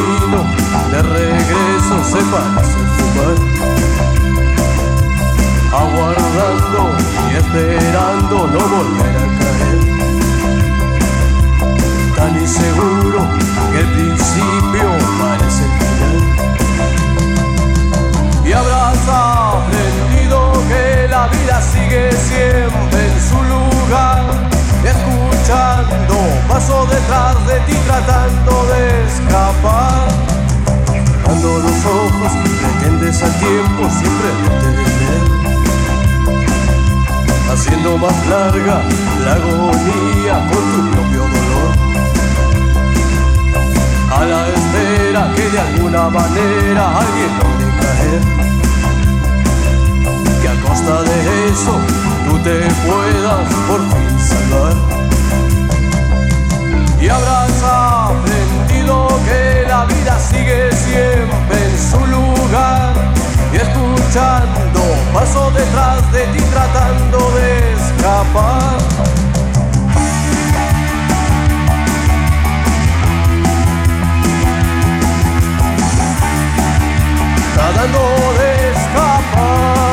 de regreso se pasó fumar, aguardando y esperando no volver a caer, tan inseguro que el principio parece el final. Y habrás aprendido que la vida sigue siempre en su lugar, escuchando paso detrás de ti tratando pretendes al tiempo siempre detener haciendo más larga la agonía con tu propio dolor. A la espera que de alguna manera alguien logre caer. Que a costa de eso tú te puedas por fin salvar. Y habrás paso detrás de ti tratando de escapar. Tratando de escapar.